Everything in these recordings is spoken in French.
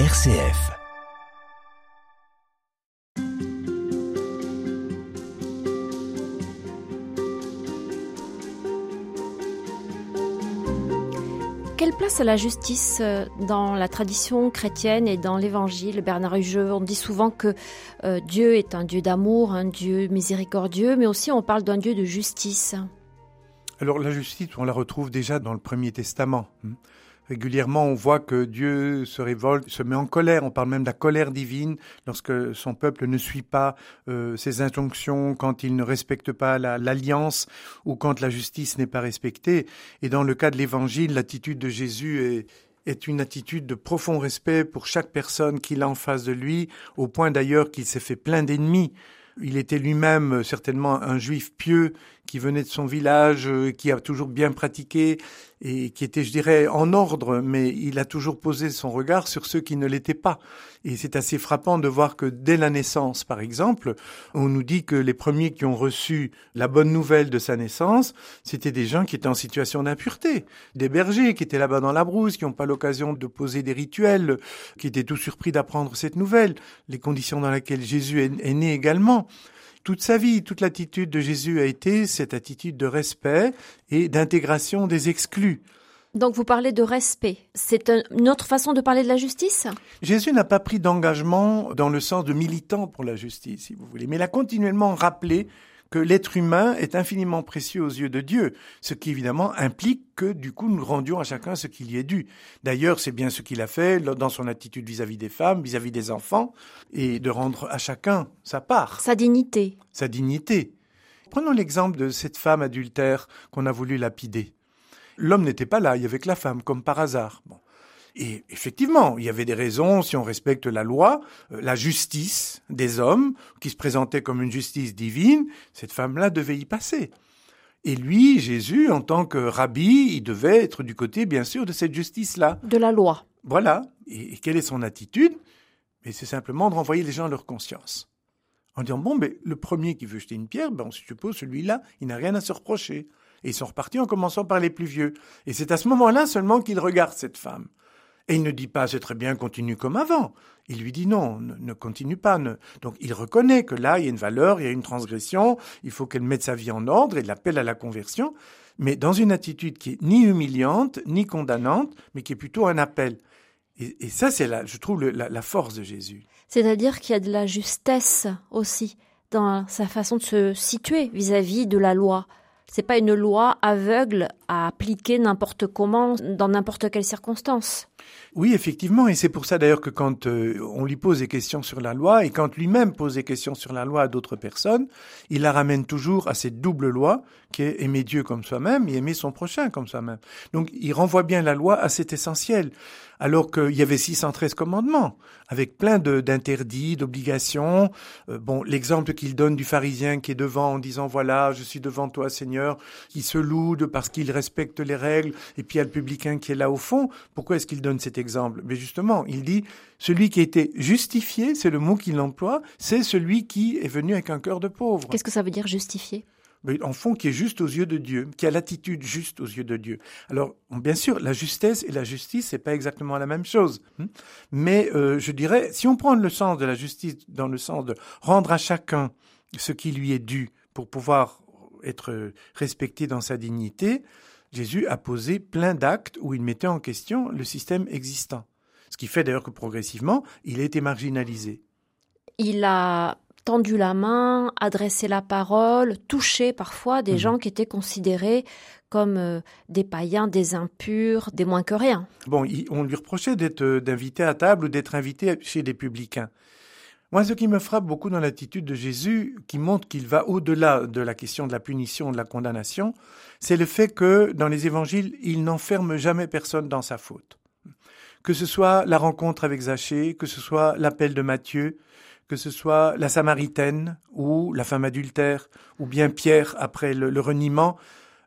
RCF. Quelle place a la justice euh, dans la tradition chrétienne et dans l'évangile? Bernard Hugeux, on dit souvent que euh, Dieu est un Dieu d'amour, un Dieu miséricordieux, mais aussi on parle d'un Dieu de justice. Alors la justice, on la retrouve déjà dans le Premier Testament. Régulièrement, on voit que Dieu se révolte, se met en colère. On parle même de la colère divine lorsque son peuple ne suit pas euh, ses injonctions, quand il ne respecte pas l'alliance ou quand la justice n'est pas respectée. Et dans le cas de l'Évangile, l'attitude de Jésus est, est une attitude de profond respect pour chaque personne qu'il a en face de lui, au point d'ailleurs qu'il s'est fait plein d'ennemis. Il était lui-même euh, certainement un juif pieux qui venait de son village, euh, qui a toujours bien pratiqué et qui était, je dirais, en ordre, mais il a toujours posé son regard sur ceux qui ne l'étaient pas. Et c'est assez frappant de voir que dès la naissance, par exemple, on nous dit que les premiers qui ont reçu la bonne nouvelle de sa naissance, c'était des gens qui étaient en situation d'impureté, des bergers qui étaient là-bas dans la brousse, qui n'ont pas l'occasion de poser des rituels, qui étaient tout surpris d'apprendre cette nouvelle, les conditions dans lesquelles Jésus est, est né également toute sa vie, toute l'attitude de Jésus a été cette attitude de respect et d'intégration des exclus. Donc vous parlez de respect. C'est une autre façon de parler de la justice? Jésus n'a pas pris d'engagement dans le sens de militant pour la justice, si vous voulez, mais il a continuellement rappelé que l'être humain est infiniment précieux aux yeux de Dieu, ce qui évidemment implique que du coup nous rendions à chacun ce qu'il y est dû. D'ailleurs, c'est bien ce qu'il a fait dans son attitude vis-à-vis des femmes, vis-à-vis des enfants, et de rendre à chacun sa part. Sa dignité. Sa dignité. Prenons l'exemple de cette femme adultère qu'on a voulu lapider. L'homme n'était pas là, il y avait que la femme, comme par hasard. Bon. Et effectivement, il y avait des raisons, si on respecte la loi, euh, la justice des hommes, qui se présentait comme une justice divine, cette femme-là devait y passer. Et lui, Jésus, en tant que rabbi, il devait être du côté, bien sûr, de cette justice-là. De la loi. Voilà. Et, quelle est son attitude? Mais c'est simplement de renvoyer les gens à leur conscience. En disant, bon, mais le premier qui veut jeter une pierre, ben, on suppose celui-là, il n'a rien à se reprocher. Et ils sont repartis en commençant par les plus vieux. Et c'est à ce moment-là seulement qu'il regarde cette femme. Et il ne dit pas c'est très bien, continue comme avant. Il lui dit non, ne, continue pas. Donc il reconnaît que là, il y a une valeur, il y a une transgression, il faut qu'elle mette sa vie en ordre, et l'appelle à la conversion, mais dans une attitude qui est ni humiliante, ni condamnante, mais qui est plutôt un appel. Et, ça, c'est je trouve, la, force de Jésus. C'est-à-dire qu'il y a de la justesse aussi dans sa façon de se situer vis-à-vis de la loi. C'est pas une loi aveugle à appliquer n'importe comment, dans n'importe quelle circonstance. Oui, effectivement, et c'est pour ça d'ailleurs que quand euh, on lui pose des questions sur la loi, et quand lui-même pose des questions sur la loi à d'autres personnes, il la ramène toujours à cette double loi qui est aimer Dieu comme soi-même et aimer son prochain comme soi-même. Donc il renvoie bien la loi à cet essentiel, alors qu'il y avait 613 commandements, avec plein d'interdits, d'obligations. Euh, bon, l'exemple qu'il donne du pharisien qui est devant en disant, voilà, je suis devant toi Seigneur, qui se loue parce qu'il respecte les règles, et puis il y a le publicain qui est là au fond. Pourquoi est-ce qu'il donne cet exemple? Mais justement, il dit, celui qui a été justifié, c'est le mot qu'il emploie, c'est celui qui est venu avec un cœur de pauvre. Qu'est-ce que ça veut dire justifié? En fond, qui est juste aux yeux de Dieu, qui a l'attitude juste aux yeux de Dieu. Alors, bien sûr, la justesse et la justice, c'est pas exactement la même chose. Hein. Mais euh, je dirais, si on prend le sens de la justice dans le sens de rendre à chacun ce qui lui est dû pour pouvoir être respecté dans sa dignité, Jésus a posé plein d'actes où il mettait en question le système existant. Ce qui fait d'ailleurs que progressivement, il a été marginalisé. Il a tendu la main, adressé la parole, touché parfois des mhm. gens qui étaient considérés comme euh, des païens, des impurs, des moins que rien. Bon, on lui reprochait d'être euh, d'invité à table ou d'être invité chez des publicains. Moi, ce qui me frappe beaucoup dans l'attitude de Jésus, qui montre qu'il va au-delà de la question de la punition, de la condamnation, c'est le fait que dans les évangiles, il n'enferme jamais personne dans sa faute. Que ce soit la rencontre avec Zachée, que ce soit l'appel de Matthieu, que ce soit la Samaritaine ou la femme adultère, ou bien Pierre après le, reniement,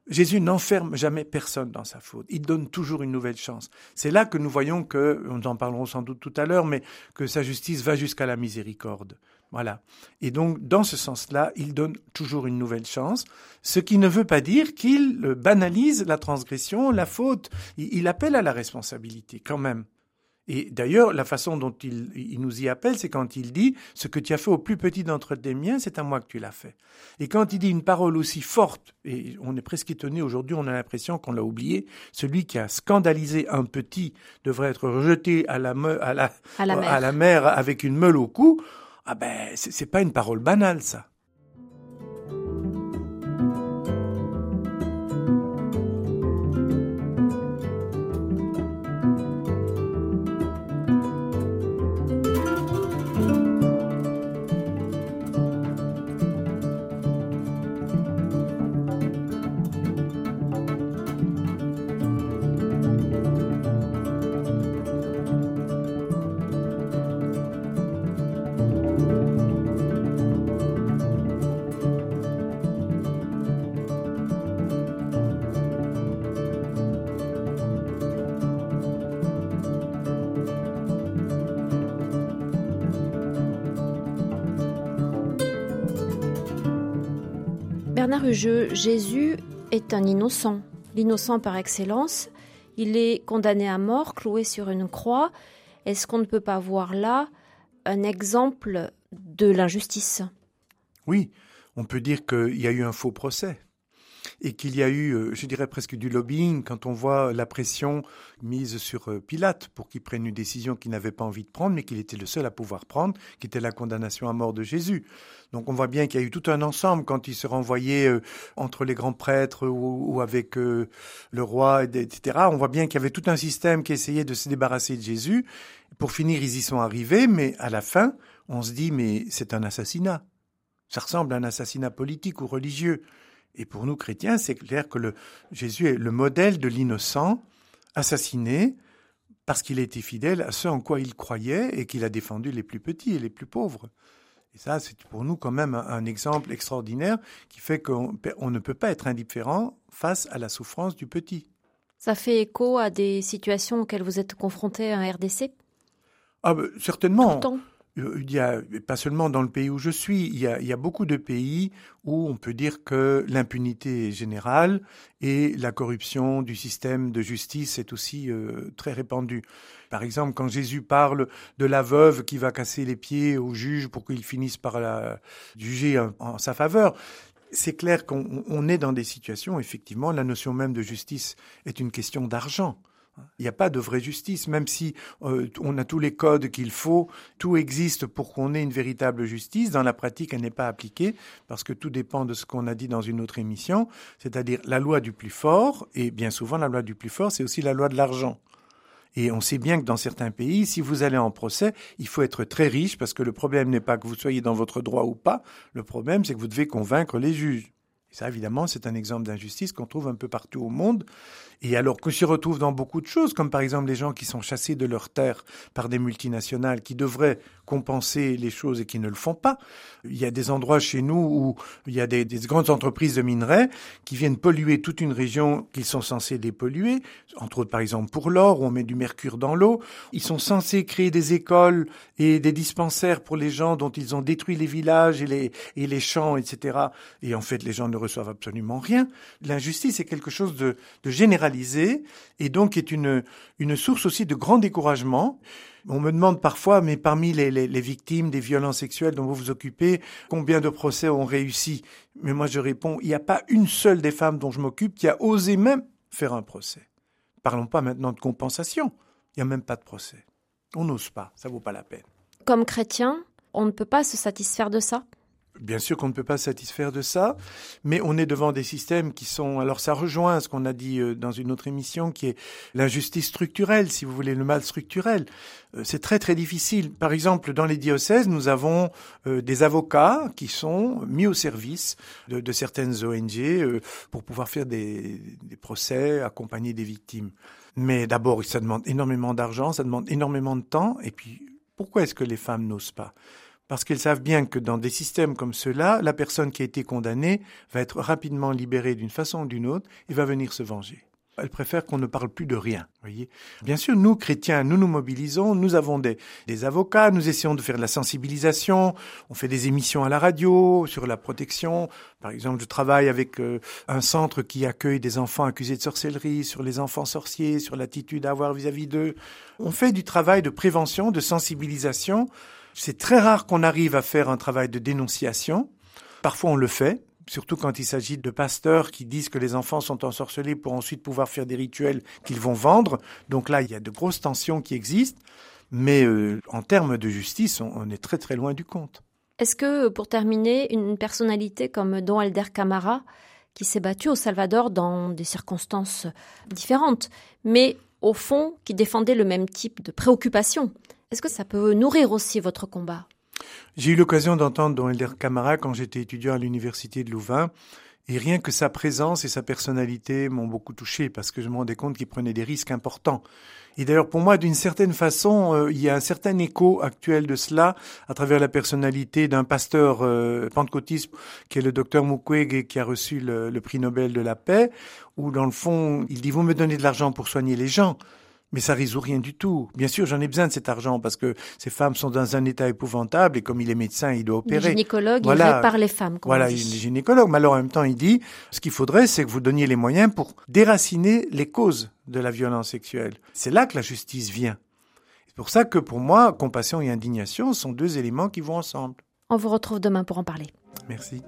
Jésus n'enferme jamais personne dans sa faute. Il donne toujours une nouvelle chance. C'est là que nous voyons que, nous en parlerons sans doute tout à l'heure, mais que sa justice va jusqu'à la miséricorde. Voilà. Et donc, dans ce sens-là, il donne toujours une nouvelle chance, ce qui ne veut pas dire qu'il banalise la transgression, la faute. Il appelle à la responsabilité, quand même. Et d'ailleurs, la façon dont il, nous y appelle, c'est quand il dit Ce que tu as fait au plus petit d'entre tes miens, c'est à moi que tu l'as fait. Et quand il dit une parole aussi forte, et on est presque étonné aujourd'hui, on a l'impression qu'on l'a oublié, celui qui a scandalisé un petit devrait être rejeté à la, à la, à la, mer. à la mer avec une meule au cou. Ah ben, c'est pas une parole banale, ça. Bernard Jésus est un innocent, l'innocent par excellence. Il est condamné à mort, cloué sur une croix. Est-ce qu'on ne peut pas voir là un exemple de l'injustice? Oui, on peut dire qu'il y a eu un faux procès et qu'il y a eu, euh, je dirais presque du lobbying quand on voit la pression mise sur euh, Pilate pour qu'il prenne une décision qu'il n'avait pas envie de prendre, mais qu'il était le seul à pouvoir prendre, qui était la condamnation à mort de Jésus. Donc on voit bien qu'il y a eu tout un ensemble quand il se renvoyait euh, entre les grands prêtres ou, avec le roi, etc. On voit bien qu'il y avait tout un système qui essayait de se débarrasser de Jésus. Pour finir, ils y sont arrivés, mais à la fin, on se dit, mais c'est un assassinat. Ça ressemble à un assassinat politique ou religieux. Et pour nous chrétiens, c'est clair que le, Jésus est le modèle de l'innocent assassiné parce qu'il a été fidèle à ce en quoi il croyait et qu'il a défendu les plus petits et les plus pauvres. Et ça, c'est pour nous quand même un, exemple extraordinaire qui fait qu'on ne peut pas être indifférent face à la souffrance du petit. Ça fait écho à des situations auxquelles vous êtes confronté en RDC Ah, ben, certainement. Euh, il y a, pas seulement dans le pays où je suis, il y, a, il y a beaucoup de pays où on peut dire que l'impunité est générale et la corruption du système de justice est aussi euh, très répandue. Par exemple, quand Jésus parle de la veuve qui va casser les pieds au juge pour qu'il finisse par la juger en sa faveur, c'est clair qu'on est dans des situations, effectivement, la notion même de justice est une question d'argent. Il n'y a pas de vraie justice, même si euh, on a tous les codes qu'il faut, tout existe pour qu'on ait une véritable justice. Dans la pratique, elle n'est pas appliquée parce que tout dépend de ce qu'on a dit dans une autre émission, c'est-à-dire la loi du plus fort, et bien souvent la loi du plus fort, c'est aussi la loi de l'argent. Et on sait bien que dans certains pays, si vous allez en procès, il faut être très riche parce que le problème n'est pas que vous soyez dans votre droit ou pas, le problème c'est que vous devez convaincre les juges. Et ça, évidemment, c'est un exemple d'injustice qu'on trouve un peu partout au monde. Et alors qu'on s'y retrouve dans beaucoup de choses, comme par exemple les gens qui sont chassés de leurs terres par des multinationales qui devraient compenser les choses et qui ne le font pas. Il y a des endroits chez nous où il y a des, grandes entreprises de minerais qui viennent polluer toute une région qu'ils sont censés dépolluer, entre autres par exemple pour l'or, où on met du mercure dans l'eau. Ils sont censés créer des écoles et des dispensaires pour les gens dont ils ont détruit les villages et les, champs, etc. Et en fait, les gens ne reçoivent absolument rien. L'injustice est quelque chose de, de et donc est une, une source aussi de grand découragement. On me demande parfois, mais parmi les, victimes des violences sexuelles dont vous vous occupez, combien de procès ont réussi? Mais moi je réponds, il n'y a pas une seule des femmes dont je m'occupe qui a osé même faire un procès. Parlons pas maintenant de compensation. Il n'y a même pas de procès. On n'ose pas, ça vaut pas la peine. Comme chrétien, on ne peut pas se satisfaire de ça? Bien sûr qu'on ne peut pas satisfaire de ça, mais on est devant des systèmes qui sont. Alors ça rejoint ce qu'on a dit euh, dans une autre émission, qui est l'injustice structurelle, si vous voulez, le mal structurel. Euh, c'est très très difficile. Par exemple, dans les diocèses, nous avons euh, des avocats qui sont mis au service de, certaines ONG pour pouvoir faire des, des procès, accompagner des victimes. Mais d'abord, ça demande énormément d'argent, ça demande énormément de temps, et puis pourquoi est-ce que les femmes n'osent pas? Parce qu'elles savent bien que dans des systèmes comme ceux-là, la personne qui a été condamnée va être rapidement libérée d'une façon ou d'une autre et va venir se venger. Elle préfère qu'on ne parle plus de rien. Voyez. Bien sûr, nous, chrétiens, nous nous mobilisons, nous avons des, des avocats, nous essayons de faire de la sensibilisation, on fait des émissions à la radio sur la protection. Par exemple, je travaille avec euh, un centre qui accueille des enfants accusés de sorcellerie, sur les enfants sorciers, sur l'attitude à avoir vis-à-vis d'eux. On fait du travail de prévention, de sensibilisation. C'est très rare qu'on arrive à faire un travail de dénonciation. Parfois, on le fait, surtout quand il s'agit de pasteurs qui disent que les enfants sont ensorcelés pour ensuite pouvoir faire des rituels qu'ils vont vendre. Donc là, il y a de grosses tensions qui existent. Mais euh, en termes de justice, on, est très très loin du compte. Est-ce que, pour terminer, une personnalité comme Don Alder Camara, qui s'est battu au Salvador dans des circonstances différentes, mais au fond qui défendait le même type de préoccupation, est-ce que ça peut nourrir aussi votre combat? J'ai eu l'occasion d'entendre Don Elder Camara quand j'étais étudiant à l'université de Louvain. Et rien que sa présence et sa personnalité m'ont beaucoup touché parce que je me rendais compte qu'il prenait des risques importants. Et d'ailleurs, pour moi, d'une certaine façon, euh, il y a un certain écho actuel de cela à travers la personnalité d'un pasteur euh, pentecôtiste qui est le docteur Mukwege qui a reçu le, le prix Nobel de la paix, où dans le fond, il dit, vous me donnez de l'argent pour soigner les gens. Mais ça résout rien du tout. Bien sûr, j'en ai besoin de cet argent parce que ces femmes sont dans un état épouvantable et comme il est médecin, il doit opérer. Le gynécologue, il répare les femmes. Voilà, il est gynécologue. Mais alors en même temps, il dit, ce qu'il faudrait, c'est que vous donniez les moyens pour déraciner les causes de la violence sexuelle. C'est là que la justice vient. C'est pour ça que pour moi, compassion et indignation sont deux éléments qui vont ensemble. On vous retrouve demain pour en parler. Merci.